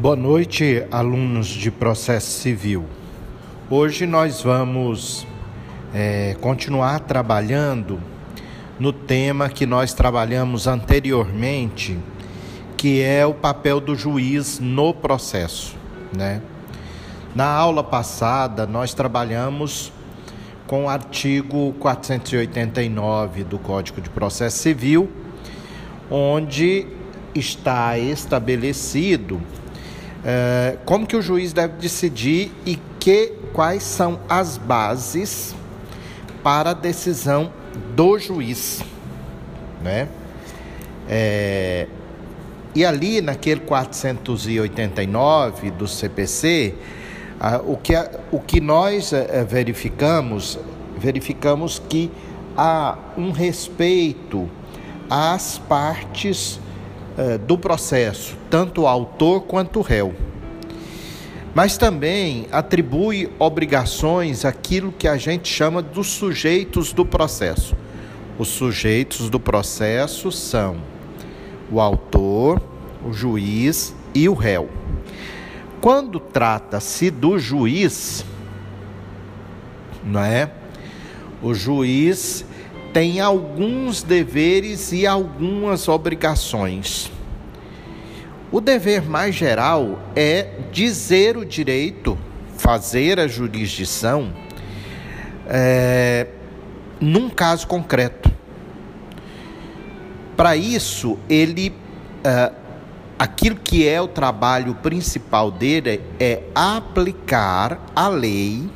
Boa noite, alunos de processo civil. Hoje nós vamos é, continuar trabalhando no tema que nós trabalhamos anteriormente, que é o papel do juiz no processo, né? Na aula passada nós trabalhamos com o artigo 489 do Código de Processo Civil, onde está estabelecido é, como que o juiz deve decidir e que quais são as bases para a decisão do juiz, né? É, e ali naquele 489 do CPC, o, que, o que nós é, verificamos, verificamos que há um respeito às partes é, do processo, tanto o autor quanto o réu. Mas também atribui obrigações àquilo que a gente chama dos sujeitos do processo. Os sujeitos do processo são o autor, o juiz e o réu. Quando trata-se do juiz, não é? O juiz tem alguns deveres e algumas obrigações. O dever mais geral é dizer o direito, fazer a jurisdição é, num caso concreto. Para isso, ele é, aquilo que é o trabalho principal dele é aplicar a lei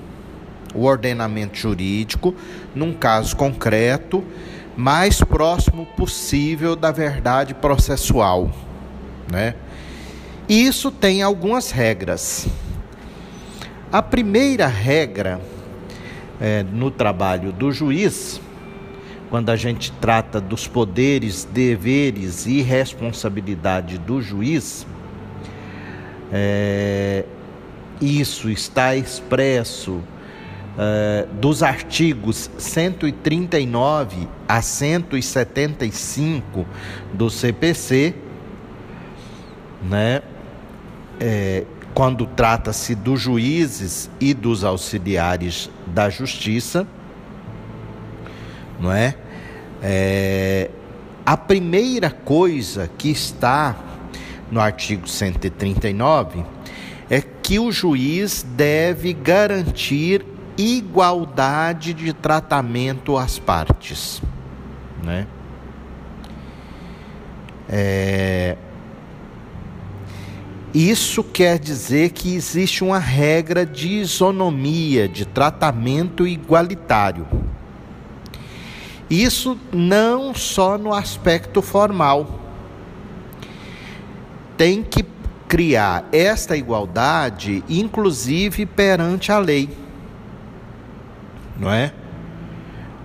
o ordenamento jurídico num caso concreto, mais próximo possível da verdade processual, né? Isso tem algumas regras. A primeira regra é, no trabalho do juiz, quando a gente trata dos poderes, deveres e responsabilidade do juiz, é, isso está expresso uh, dos artigos 139 a 175 do CPC, né? É, quando trata-se dos juízes e dos auxiliares da justiça, não é? é? A primeira coisa que está no artigo 139 é que o juiz deve garantir igualdade de tratamento às partes, né? É... Isso quer dizer que existe uma regra de isonomia, de tratamento igualitário. Isso não só no aspecto formal. Tem que criar esta igualdade, inclusive perante a lei não é?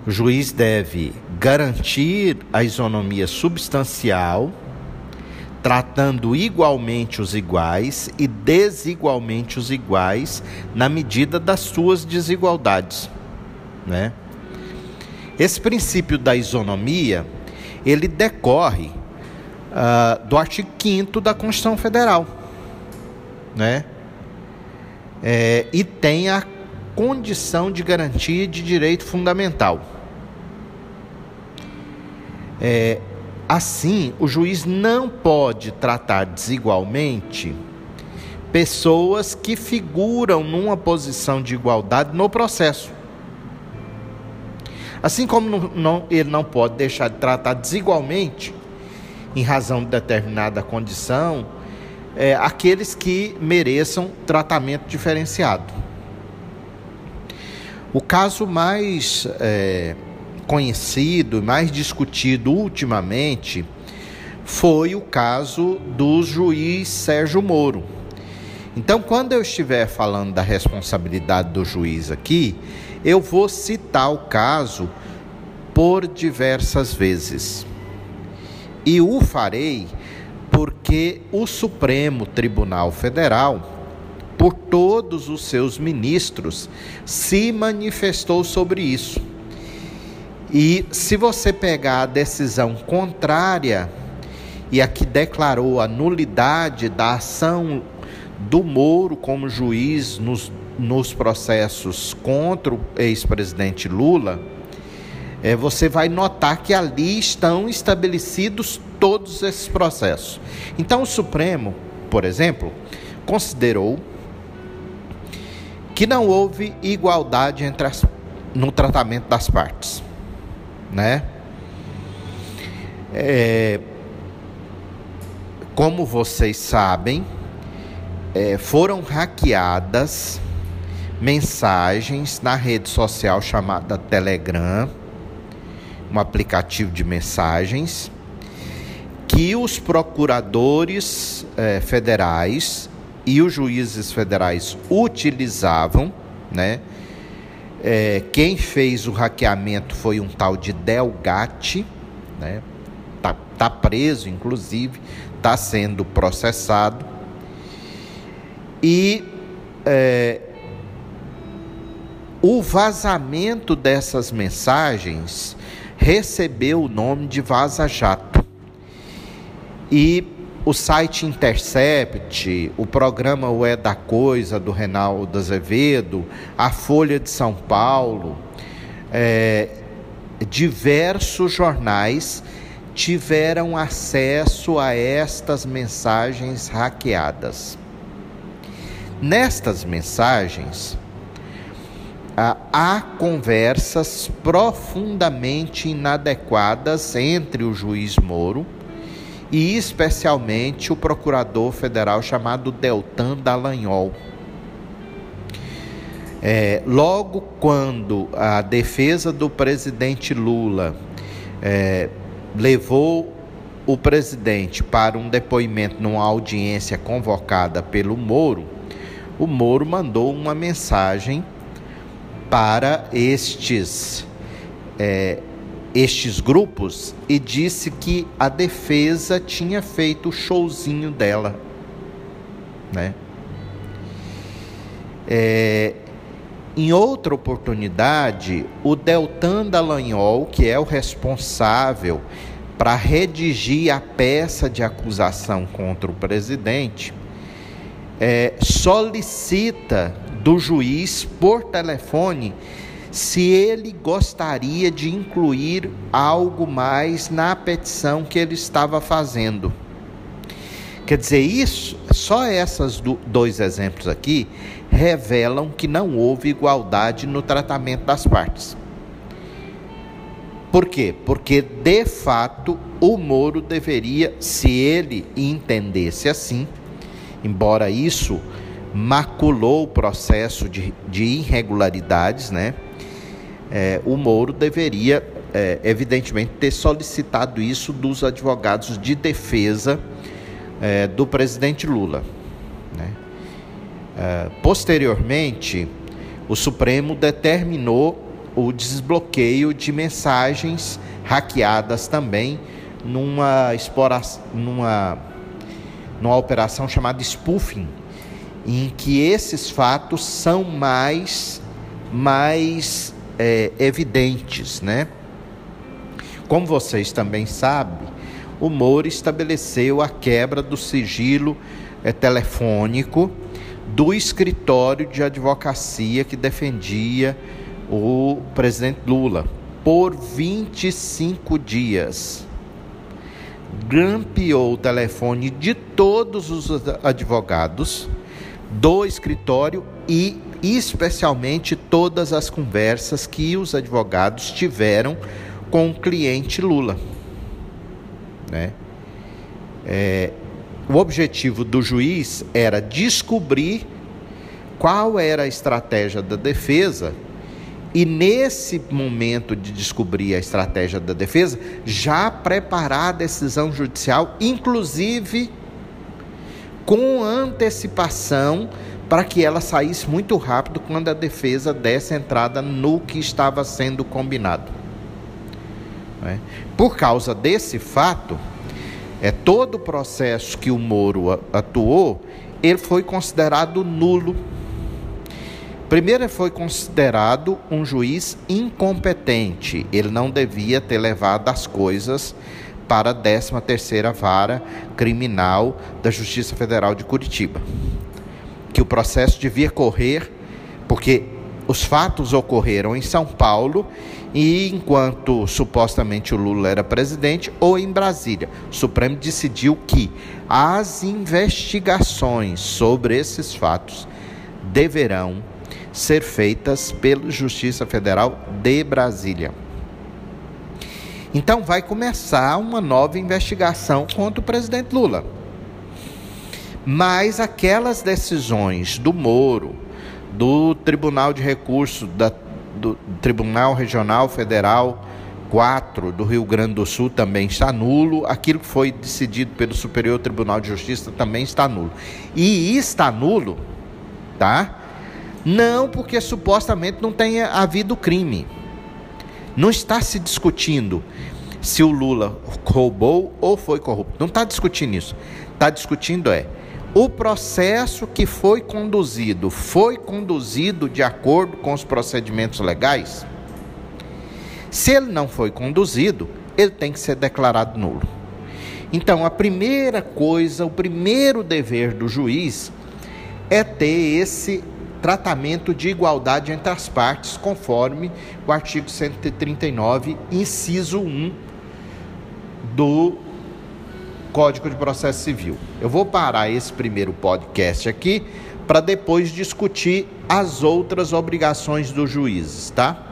O juiz deve garantir a isonomia substancial, tratando igualmente os iguais e desigualmente os iguais na medida das suas desigualdades, né? Esse princípio da isonomia, ele decorre uh, do artigo 5 da Constituição Federal, né? É, e tem a condição de garantia de direito fundamental. É, assim, o juiz não pode tratar desigualmente pessoas que figuram numa posição de igualdade no processo. Assim como não, não, ele não pode deixar de tratar desigualmente, em razão de determinada condição, é, aqueles que mereçam tratamento diferenciado. O caso mais é, conhecido, mais discutido ultimamente, foi o caso do juiz Sérgio Moro. Então, quando eu estiver falando da responsabilidade do juiz aqui, eu vou citar o caso por diversas vezes. E o farei porque o Supremo Tribunal Federal todos os seus ministros, se manifestou sobre isso. E se você pegar a decisão contrária e a que declarou a nulidade da ação do Moro como juiz nos, nos processos contra o ex-presidente Lula, é, você vai notar que ali estão estabelecidos todos esses processos. Então, o Supremo, por exemplo, considerou que não houve igualdade entre as, no tratamento das partes, né? É, como vocês sabem, é, foram hackeadas mensagens na rede social chamada Telegram, um aplicativo de mensagens, que os procuradores é, federais e os juízes federais utilizavam, né? É, quem fez o hackeamento foi um tal de Delgatti, né? Tá, tá preso, inclusive, está sendo processado. E é, o vazamento dessas mensagens recebeu o nome de Vaza Jato. E o site Intercept, o programa O É da Coisa, do Reinaldo Azevedo, a Folha de São Paulo, é, diversos jornais tiveram acesso a estas mensagens hackeadas. Nestas mensagens, há conversas profundamente inadequadas entre o juiz Moro e especialmente o procurador federal chamado Deltan Dallagnol. É, logo quando a defesa do presidente Lula é, levou o presidente para um depoimento numa audiência convocada pelo Moro, o Moro mandou uma mensagem para estes, é, estes grupos e disse que a defesa tinha feito o showzinho dela. Né? É, em outra oportunidade, o Deltan Dallagnol, que é o responsável para redigir a peça de acusação contra o presidente, é, solicita do juiz por telefone se ele gostaria de incluir algo mais na petição que ele estava fazendo. Quer dizer, isso, só esses dois exemplos aqui revelam que não houve igualdade no tratamento das partes. Por quê? Porque, de fato, o Moro deveria, se ele entendesse assim, embora isso maculou o processo de, de irregularidades, né? É, o Moro deveria, é, evidentemente, ter solicitado isso dos advogados de defesa é, do presidente Lula. Né? É, posteriormente, o Supremo determinou o desbloqueio de mensagens hackeadas também numa, exploração, numa, numa operação chamada spoofing, em que esses fatos são mais, mais é, evidentes, né? Como vocês também sabem, o Moro estabeleceu a quebra do sigilo é, telefônico do escritório de advocacia que defendia o presidente Lula por 25 dias. Grampeou o telefone de todos os advogados do escritório e especialmente todas as conversas que os advogados tiveram com o cliente Lula. Né? É, o objetivo do juiz era descobrir qual era a estratégia da defesa e nesse momento de descobrir a estratégia da defesa, já preparar a decisão judicial, inclusive com antecipação, para que ela saísse muito rápido quando a defesa desse entrada no que estava sendo combinado. É? Por causa desse fato, é todo o processo que o Moro atuou, ele foi considerado nulo. Primeiro, ele foi considerado um juiz incompetente. Ele não devia ter levado as coisas para a 13ª Vara Criminal da Justiça Federal de Curitiba. Que o processo devia correr, porque os fatos ocorreram em São Paulo e enquanto supostamente o Lula era presidente ou em Brasília. O Supremo decidiu que as investigações sobre esses fatos deverão ser feitas pela Justiça Federal de Brasília. Então vai começar uma nova investigação contra o presidente Lula. Mas aquelas decisões do Moro, do Tribunal de Recursos, da, do Tribunal Regional Federal 4 do Rio Grande do Sul também está nulo, aquilo que foi decidido pelo Superior Tribunal de Justiça também está nulo. E está nulo, tá? Não porque supostamente não tenha havido crime. Não está se discutindo se o Lula roubou ou foi corrupto. Não está discutindo isso. Está discutindo é o processo que foi conduzido foi conduzido de acordo com os procedimentos legais? Se ele não foi conduzido, ele tem que ser declarado nulo. Então, a primeira coisa, o primeiro dever do juiz é ter esse tratamento de igualdade entre as partes, conforme o artigo 139, inciso 1 do Código de Processo Civil. Eu vou parar esse primeiro podcast aqui para depois discutir as outras obrigações dos juízes, tá?